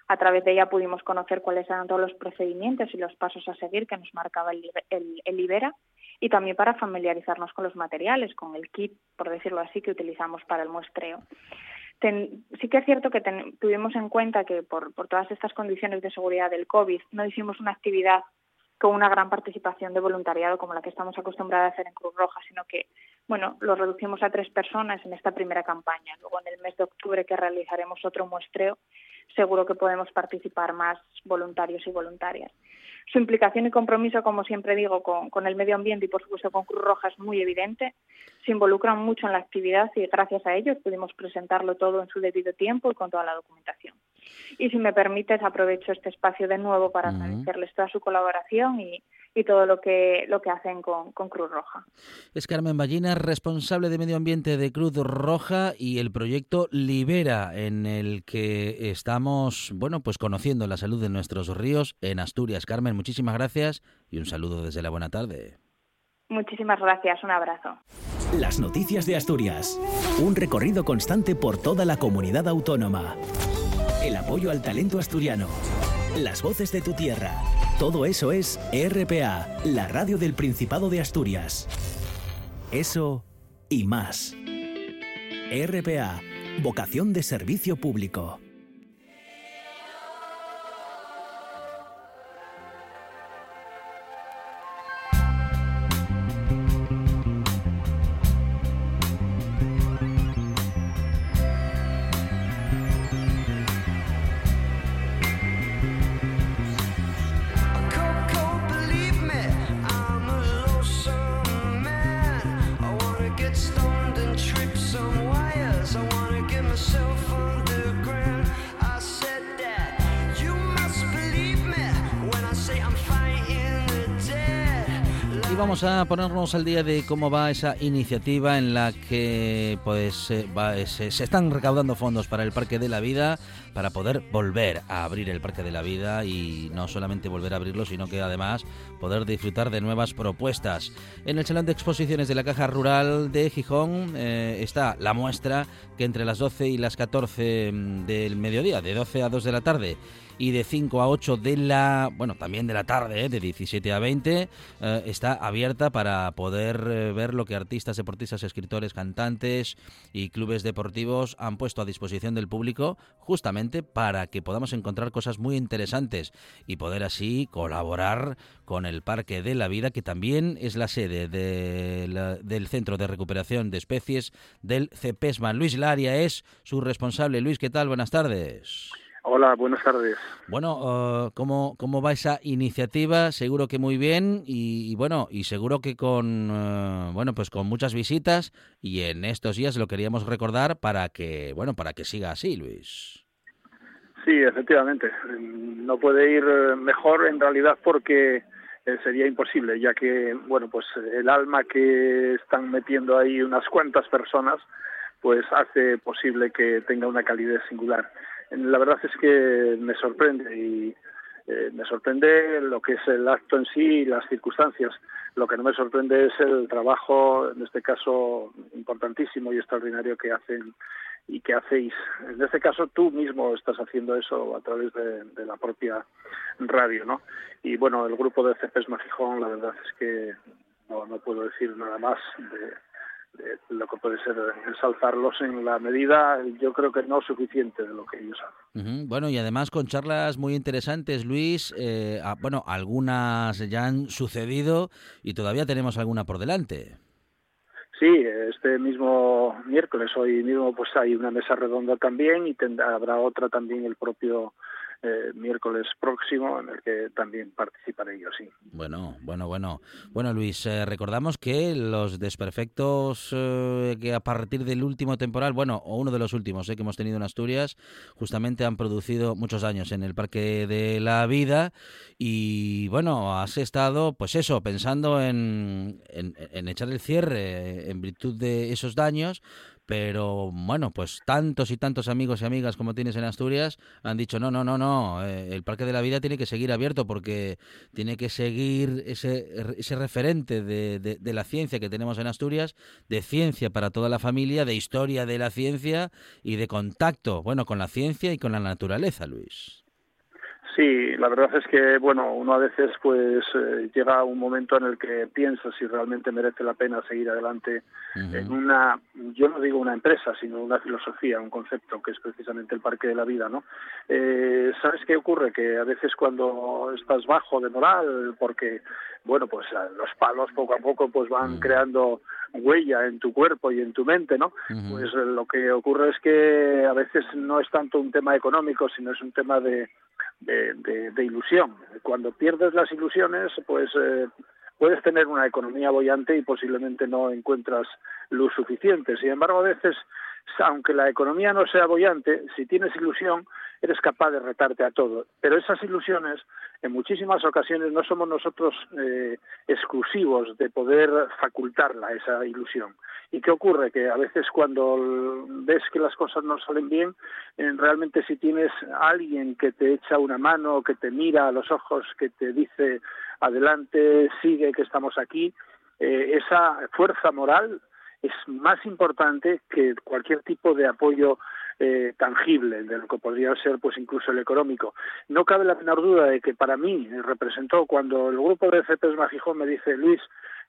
A través de ella pudimos conocer cuáles eran todos los procedimientos y los pasos a seguir que nos marcaba el, el, el Libera y también para familiarizarnos con los materiales, con el kit, por decirlo así, que utilizamos para el muestreo sí que es cierto que tuvimos en cuenta que por, por todas estas condiciones de seguridad del COVID no hicimos una actividad con una gran participación de voluntariado como la que estamos acostumbrados a hacer en Cruz Roja, sino que, bueno, lo reducimos a tres personas en esta primera campaña. Luego, en el mes de octubre, que realizaremos otro muestreo, seguro que podemos participar más voluntarios y voluntarias. Su implicación y compromiso, como siempre digo, con, el medio ambiente y por supuesto con Cruz Roja es muy evidente. Se involucran mucho en la actividad y gracias a ellos pudimos presentarlo todo en su debido tiempo y con toda la documentación. Y si me permites, aprovecho este espacio de nuevo para agradecerles toda su colaboración y, y todo lo que, lo que hacen con, Cruz Roja. Es Carmen Ballina, responsable de medio ambiente de Cruz Roja y el proyecto Libera, en el que estamos, bueno, pues conociendo la salud de nuestros ríos en Asturias. Carmen, muchísimas gracias y un saludo desde la buena tarde. Muchísimas gracias, un abrazo. Las noticias de Asturias. Un recorrido constante por toda la comunidad autónoma. El apoyo al talento asturiano. Las voces de tu tierra. Todo eso es RPA, la radio del Principado de Asturias. Eso y más. RPA, vocación de servicio público. A ponernos al día de cómo va esa iniciativa en la que pues eh, se, están recaudando fondos para el Parque de la Vida para poder volver a abrir el Parque de la Vida y no solamente volver a abrirlo, sino que además poder disfrutar de nuevas propuestas. En el Salón de Exposiciones de la Caja Rural de Gijón eh, está la muestra que entre las 12 y las 14 mm, del mediodía, de 12 a 2 de la tarde, y de 5 a 8 de la, bueno, también de la tarde, ¿eh? de 17 a 20, eh, está abierta para poder eh, ver lo que artistas, deportistas, escritores, cantantes y clubes deportivos han puesto a disposición del público justamente para que podamos encontrar cosas muy interesantes y poder así colaborar con el Parque de la Vida, que también es la sede del Centro de Recuperación de Especies del CEPESMA. Luis Laria es su responsable. Luis, ¿qué tal? Buenas tardes. Hola, buenas tardes. Bueno, uh, ¿cómo, ¿cómo va esa iniciativa? Seguro que muy bien y, bueno, y seguro que con uh, bueno, pues con muchas visitas y en estos días lo queríamos recordar para que, bueno, para que siga así, Luis. Sí, efectivamente. No puede ir mejor en realidad porque eh, sería imposible, ya que, bueno, pues el alma que están metiendo ahí unas cuantas personas, pues hace posible que tenga una calidez singular la verdad es que me sorprende y eh, me sorprende lo que es el acto en sí y las circunstancias. Lo que no me sorprende es el trabajo, en este caso importantísimo y extraordinario que hacen y que hacéis. En este caso tú mismo estás haciendo eso a través de, la propia radio, ¿no? Y bueno, el grupo de CPS Magijón, la verdad es que no, no puedo decir nada más de, lo que puede ser ensalzarlos en la medida, yo creo que no suficiente de lo que ellos hacen. Bueno, y además con charlas muy interesantes, Luis, eh, bueno, algunas ya han sucedido y todavía tenemos alguna por delante. Sí, este mismo miércoles, hoy mismo, pues hay una mesa redonda también y tendrá, habrá otra también el propio eh, miércoles próximo en el que también participaré yo, sí. Bueno, bueno, bueno. Bueno, Luis, eh, recordamos que los desperfectos eh, que a partir del último temporal, bueno, o uno de los últimos que hemos tenido en Asturias, justamente han producido muchos años en el Parque de la Vida y, bueno, has estado, pues eso, pensando en, en echar el cierre en virtud de esos daños, pero bueno, pues tantos y tantos amigos y amigas como tienes en Asturias han dicho, no, no, no, no, eh, el Parque de la Vida tiene que seguir abierto porque tiene que seguir ese, referente de, la ciencia que tenemos en Asturias, de ciencia para toda la familia, de historia de la ciencia y de contacto, bueno, con la ciencia y con la naturaleza, Luis. Sí, la verdad es que, bueno, uno a veces pues eh, llega a un momento en el que piensa si realmente merece la pena seguir adelante en una, yo no digo una empresa, sino una filosofía, un concepto que es precisamente el parque de la vida, ¿no? Eh, ¿Sabes qué ocurre? Que a veces cuando estás bajo de moral, porque, bueno, pues los palos poco a poco pues van creando huella en tu cuerpo y en tu mente, ¿no? Pues eh, lo que ocurre es que a veces no es tanto un tema económico, sino es un tema de de, ilusión. Cuando pierdes las ilusiones, pues eh, puedes tener una economía bollante y posiblemente no encuentras luz suficiente. Sin embargo, a veces, aunque la economía no sea bollante, si tienes ilusión, eres capaz de retarte a todo. Pero esas ilusiones, en muchísimas ocasiones, no somos nosotros eh, exclusivos de poder facultarla, esa ilusión. ¿Y qué ocurre? Que a veces cuando ves que las cosas no salen bien, eh, realmente si tienes a alguien que te echa una mano, que te mira a los ojos, que te dice adelante, sigue, que estamos aquí, eh, esa fuerza moral es más importante que cualquier tipo de apoyo eh, tangible de lo que podría ser pues incluso el económico. No cabe la menor duda de que para mí representó cuando el grupo de CPS Magijón me dice Luis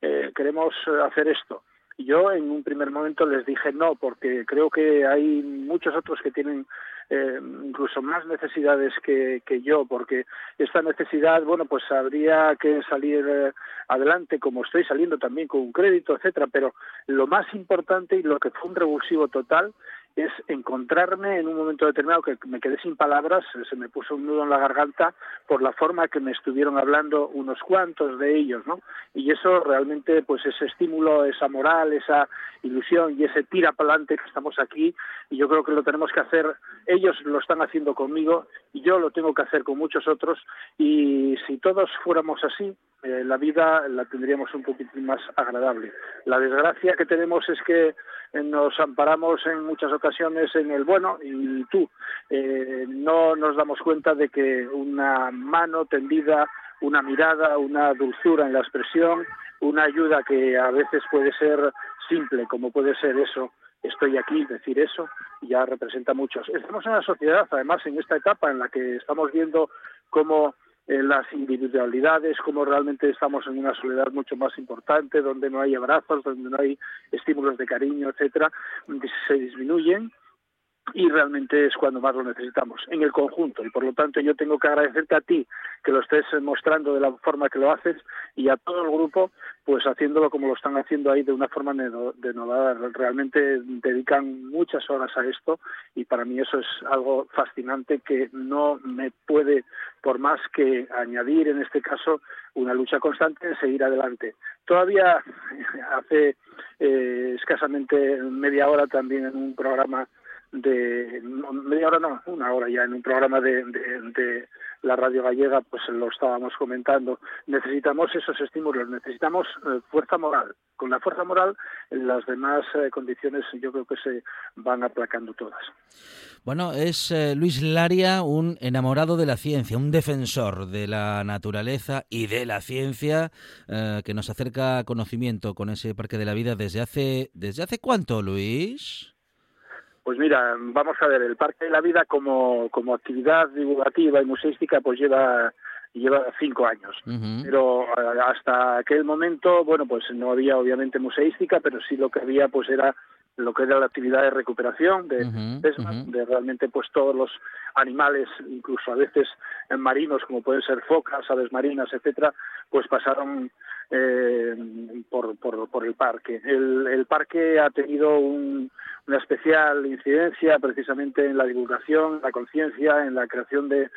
eh, queremos hacer esto yo en un primer momento les dije no, porque creo que hay muchos otros que tienen eh, incluso más necesidades que, que, yo, porque esta necesidad, bueno, pues habría que salir eh, adelante como estoy saliendo también con un crédito, etcétera, pero lo más importante y lo que fue un revulsivo total es encontrarme en un momento determinado que me quedé sin palabras, se me puso un nudo en la garganta por la forma que me estuvieron hablando unos cuantos de ellos, ¿no? Y eso realmente, pues ese estímulo, esa moral, esa ilusión y ese tira para adelante que estamos aquí, y yo creo que lo tenemos que hacer, ellos lo están haciendo conmigo y yo lo tengo que hacer con muchos otros, y si todos fuéramos así, eh, la vida la tendríamos un poquitín más agradable. La desgracia que tenemos es que nos amparamos en muchas ocasiones en el bueno y tú. Eh, no nos damos cuenta de que una mano tendida, una mirada, una dulzura en la expresión, una ayuda que a veces puede ser simple, como puede ser eso, estoy aquí, decir eso, ya representa muchos. Estamos en una sociedad, además, en esta etapa en la que estamos viendo cómo las individualidades, cómo realmente estamos en una soledad mucho más importante, donde no hay abrazos, donde no hay estímulos de cariño, etcétera, se disminuyen y realmente es cuando más lo necesitamos, en el conjunto. Y por lo tanto yo tengo que agradecerte a ti que lo estés mostrando de la forma que lo haces y a todo el grupo, pues haciéndolo como lo están haciendo ahí de una forma denodada. Realmente dedican muchas horas a esto y para mí eso es algo fascinante que no me puede, por más que añadir en este caso, una lucha constante en seguir adelante. Todavía hace eh, escasamente media hora también en un programa de media hora no, una hora ya en un programa de, de, la radio gallega, pues lo estábamos comentando. Necesitamos esos estímulos, necesitamos eh, fuerza moral. Con la fuerza moral, las demás eh, condiciones yo creo que se van aplacando todas. Bueno, es eh, Luis Laria un enamorado de la ciencia, un defensor de la naturaleza y de la ciencia que nos acerca conocimiento con ese Parque de la Vida desde hace desde hace cuánto, Luis? Pues mira, vamos a ver, el Parque de la Vida como, como actividad divulgativa y museística pues lleva lleva cinco años. Pero eh, hasta aquel momento, bueno, pues no había obviamente museística, pero sí lo que había pues era lo que era la actividad de recuperación de, de realmente pues todos los animales, incluso a veces marinos como pueden ser focas, aves marinas, etcétera, pues pasaron eh, por, por, el parque. El, parque ha tenido un, una especial incidencia precisamente en la divulgación, la conciencia, en la creación de,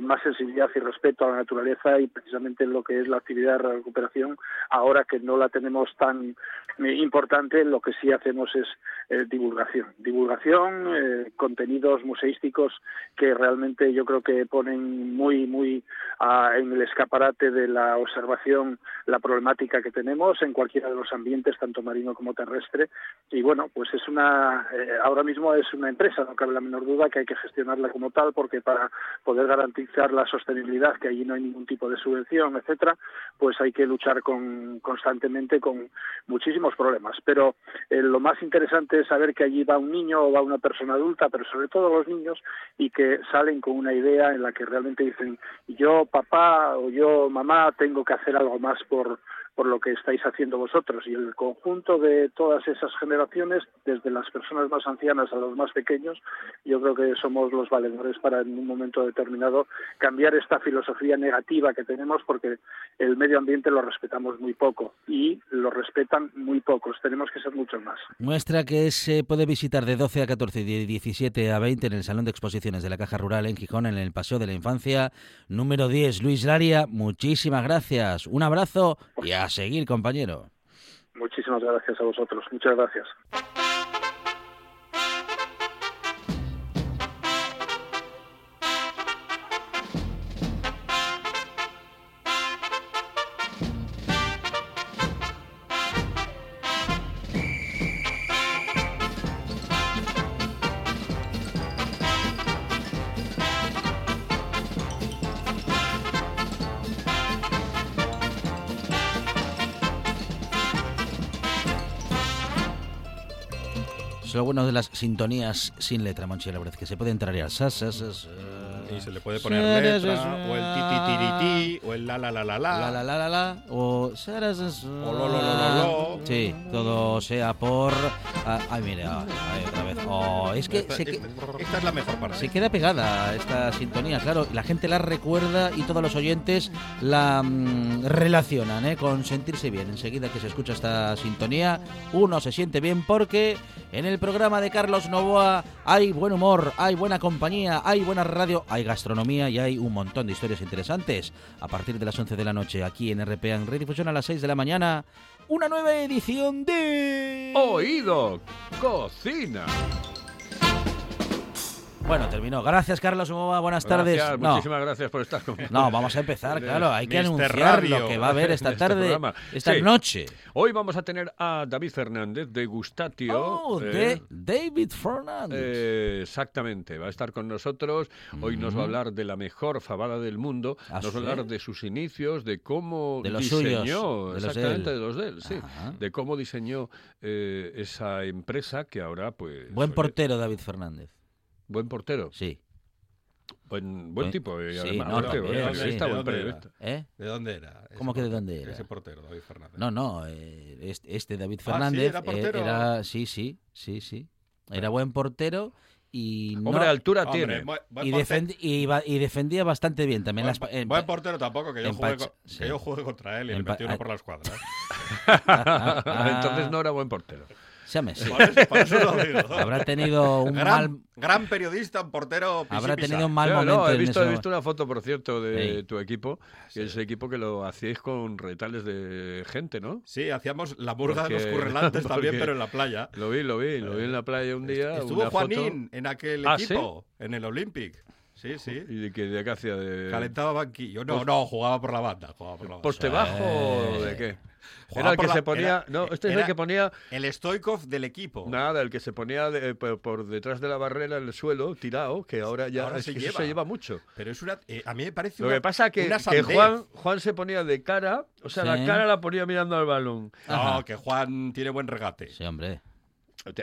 más sensibilidad y respeto a la naturaleza y precisamente en lo que es la actividad de recuperación, ahora que no la tenemos tan importante, lo que sí hacemos es eh, divulgación. Divulgación, eh, contenidos museísticos que realmente yo creo que ponen muy, muy ah, en el escaparate de la observación la problemática que tenemos en cualquiera de los ambientes, tanto marino como terrestre. Y bueno, pues es una, eh, ahora mismo es una empresa, no cabe la menor duda que hay que gestionarla como tal, porque para poder garantizar la sostenibilidad, que allí no hay ningún tipo de subvención, etcétera, pues hay que luchar con, constantemente con muchísimos problemas. Pero lo más interesante saber que allí va un niño o va una persona adulta, pero sobre todo los niños, y que salen con una idea en la que realmente dicen, yo papá o yo mamá tengo que hacer algo más por, por lo que estáis haciendo vosotros y el conjunto de todas esas generaciones, desde las personas más ancianas a los más pequeños, yo creo que somos los valedores para en un momento determinado cambiar esta filosofía negativa que tenemos porque el medio ambiente lo respetamos muy poco y lo respetan muy pocos, tenemos que ser muchos más. Muestra que se puede visitar de 12 a 14 y de 17 a 20 en el Salón de Exposiciones de la Caja Rural en Gijón, en el Paseo de la Infancia, número 10. Luis Laria, muchísimas gracias. Un abrazo y a seguir, compañero. Muchísimas gracias a vosotros. Muchas gracias. Bueno de las sintonías sin letra, Monchi, la verdad que se puede entrar ya. Y se le puede poner letra, o el ti ti ti ti, o el la la la la la. La la la la la, o... O lo lo lo lo Sí, todo sea por... Ah, ay, mire, ay, otra vez. Oh, es que... Esta es la mejor parte. Se queda pegada esta sintonía, claro. La gente la recuerda y todos los oyentes la mm, relacionan ¿eh? con sentirse bien. Enseguida que se escucha esta sintonía, uno se siente bien porque en el programa de Carlos Novoa hay buen humor, hay buena compañía, hay buena radio, hay gastronomía y hay un montón de historias interesantes. A partir de las 11 de la noche aquí en RPA en redifusión a las 6 de la mañana, una nueva edición de... Oído Cocina. Bueno, terminó. Gracias, Carlos Moa. Buenas Gracias, tardes. No. Muchísimas gracias por estar conmigo. No, vamos a empezar, claro. Hay que Mister anunciar Radio lo que va a haber esta este tarde, esta Sí. noche. Hoy vamos a tener a David Fernández de Gustatio. Oh, eh, de David Fernández. Eh, exactamente, va a estar con nosotros. Hoy nos va a Ujú. hablar de la mejor fabada del mundo. ¿Ah, nos va a hablar de sus inicios, de cómo De los diseñó, suyos, de los de exactamente él. de los de él, sí, Ajá. de cómo diseñó eh, esa empresa que ahora, pues, Buen oye, portero, David Fernández. Buen portero, Sí. buen, buen Buen- tipo, y sí, además, no, también, buen sí. periodista, ¿De buen dónde periodista. ¿Eh? ¿De dónde era? ¿Cómo que de dónde era? Ese portero, David Fernández. No, no, eh, este, este David Ah, sí, Fernández era eh, portero. era, sí, sí, sí, sí. Era buen portero y no- Hombre, altura Hombre, tiene. y, defendi- y, y defendía bastante bien también Buen, las en buen portero tampoco, que yo, jugué, Pacha- co- sí. que yo jugué contra él y En le Pa- metí uno ah. por la escuadra. Entonces no era buen portero. Llame, sí. Por eso, por eso lo digo. Habrá tenido un gran, mal gran periodista, un portero. pisi habrá tenido un mal momento no, he en visto, ese he visto una foto, por cierto, de Sí. tu equipo, es ese equipo que lo hacíais con retales de gente, ¿no? Sí, hacíamos la burga de los Porque- currelantes también, porque- pero en la playa. Lo vi, lo vi, lo vi en la playa un día. Estuvo una foto, Juanín en aquel ¿Ah, equipo, en el Olympic. Sí, sí. ¿Y de qué, de qué hacía? De, Calentaba banquillo. No, no, jugaba por la banda. Jugaba por la banda. ¿Poste bajo o de qué? Jugaba Era el que la- se ponía. era- no, este es el que ponía. El Stoikov del equipo. Nada, el que se ponía de- por, por detrás de la barrera en el suelo, tirado, que ahora ya Ahora es se que eso lleva. se lleva mucho. Pero es una. eh, a mí me parece Lo una. que pasa que, que. Juan, Juan se ponía de cara, o sea, la cara la ponía mirando al balón. No, Ajá. que Juan tiene buen regate. Sí, hombre.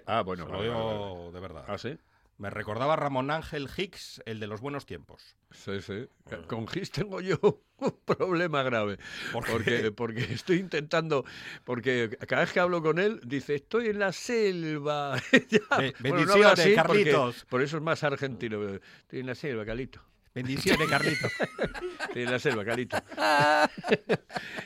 Ah, bueno, Se lo digo de verdad. Ah, sí. Me recordaba a Ramón Ángel Hicks, el de los buenos tiempos. Sí, sí. Con Gis tengo yo un problema grave. ¿Por qué? Porque, porque estoy intentando. Porque cada vez que hablo con él, dice: Estoy en la selva. Be- Bueno, no así Carlitos. por eso es más argentino. Estoy en la selva, Calito. Bendiciones, Carlito. Estoy en la selva, Calito.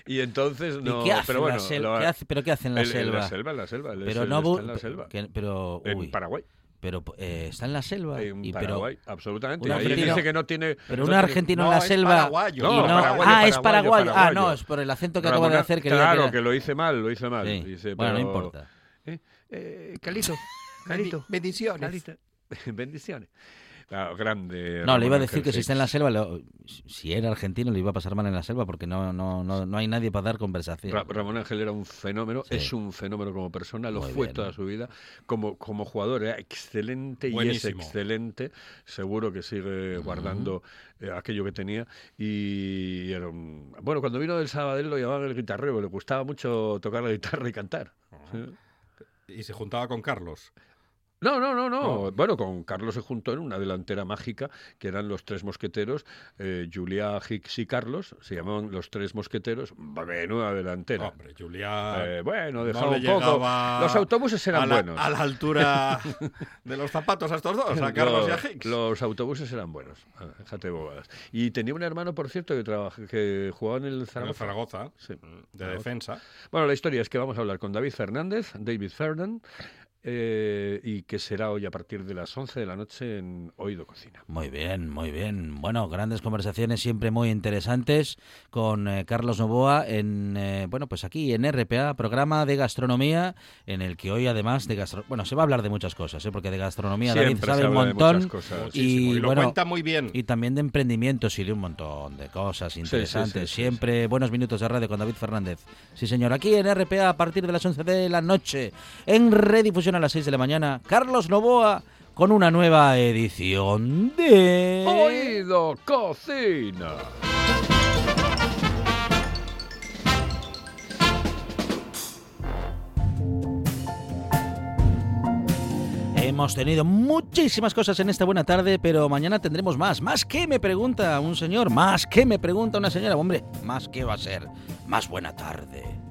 y entonces ¿Y no. qué hace pero en bueno, la selva? lo- ¿Qué hace- ¿Pero qué hace en la él- En selva? la selva, en la selva. Pero el- no está bu- en la selva. que- pero uy, En Paraguay. Pero eh, está en la selva En y pero Paraguay, absolutamente. un dice que no tiene. pero un no argentino No, en la es selva paraguayo. y No, no, paraguayo, ah es paraguayo, paraguayo ah no es por el acento que acabo de hacer creía Claro, que que lo hice mal, lo hice mal. Sí. Dice, bueno no pero- importa Eh, eh, Calito, Calito, Bendiciones. Calito. Bendiciones. Claro, grande. no le iba a decir que si está en la selva lo- si era argentino le iba a pasar mal en la selva porque no no no, no hay nadie para dar conversación Ra- Ramón Ángel era un fenómeno, Sí. es un fenómeno como persona, lo Muy fue bien. toda su vida. Como, como jugador era excelente y es excelente. Seguro que sigue guardando eh, aquello que tenía. Y era un- bueno, cuando vino del Sabadell lo llamaban el guitarrero, le gustaba mucho tocar la guitarra y cantar. Sí. Y se juntaba con Carlos. No, no, no, no. Bueno, con Carlos se juntó en una delantera mágica, que eran los tres mosqueteros, eh, Julia, Hicks y Carlos, se llamaban los tres mosqueteros, menuda delantera. Hombre, Julia. Eh, bueno, no dejaba le un poco. Los autobuses eran a la, buenos. A la altura de los zapatos a estos dos, a Carlos y a Hicks. Los autobuses eran buenos, ah, déjate de bobadas. Y tenía un hermano, por cierto, que, trabaja, que jugaba en el En el Zaragoza. Zaragoza, Sí. de Zaragoza. defensa. Bueno, la historia es que vamos a hablar con David Fernández, David Fernand, eh, y que será hoy a partir de las 11 de la noche en Oído Cocina. Muy bien, muy bien. Bueno, grandes conversaciones siempre muy interesantes con eh, Carlos Novoa en eh, bueno, pues aquí en RPA, programa de gastronomía en el que hoy además de gastro bueno, se va a hablar de muchas cosas, ¿eh? porque de gastronomía David sabe un montón cosas. Muchísimo. Y, lo bueno, cuenta muy bien. y también de emprendimientos y de un montón de cosas interesantes. sí, sí, Siempre buenos minutos de radio con David Fernández. Sí, señor. Aquí en RPA a partir de las 11 de la noche. En redifusión a las 6 de la mañana. Carlos Novoa con una nueva edición de... Oído Cocina. Hemos tenido muchísimas cosas en esta buena tarde, pero mañana tendremos más. ¿Más qué? Me pregunta un señor. ¿Más qué? Me pregunta una señora. Hombre, ¿más qué va a ser? Más buena tarde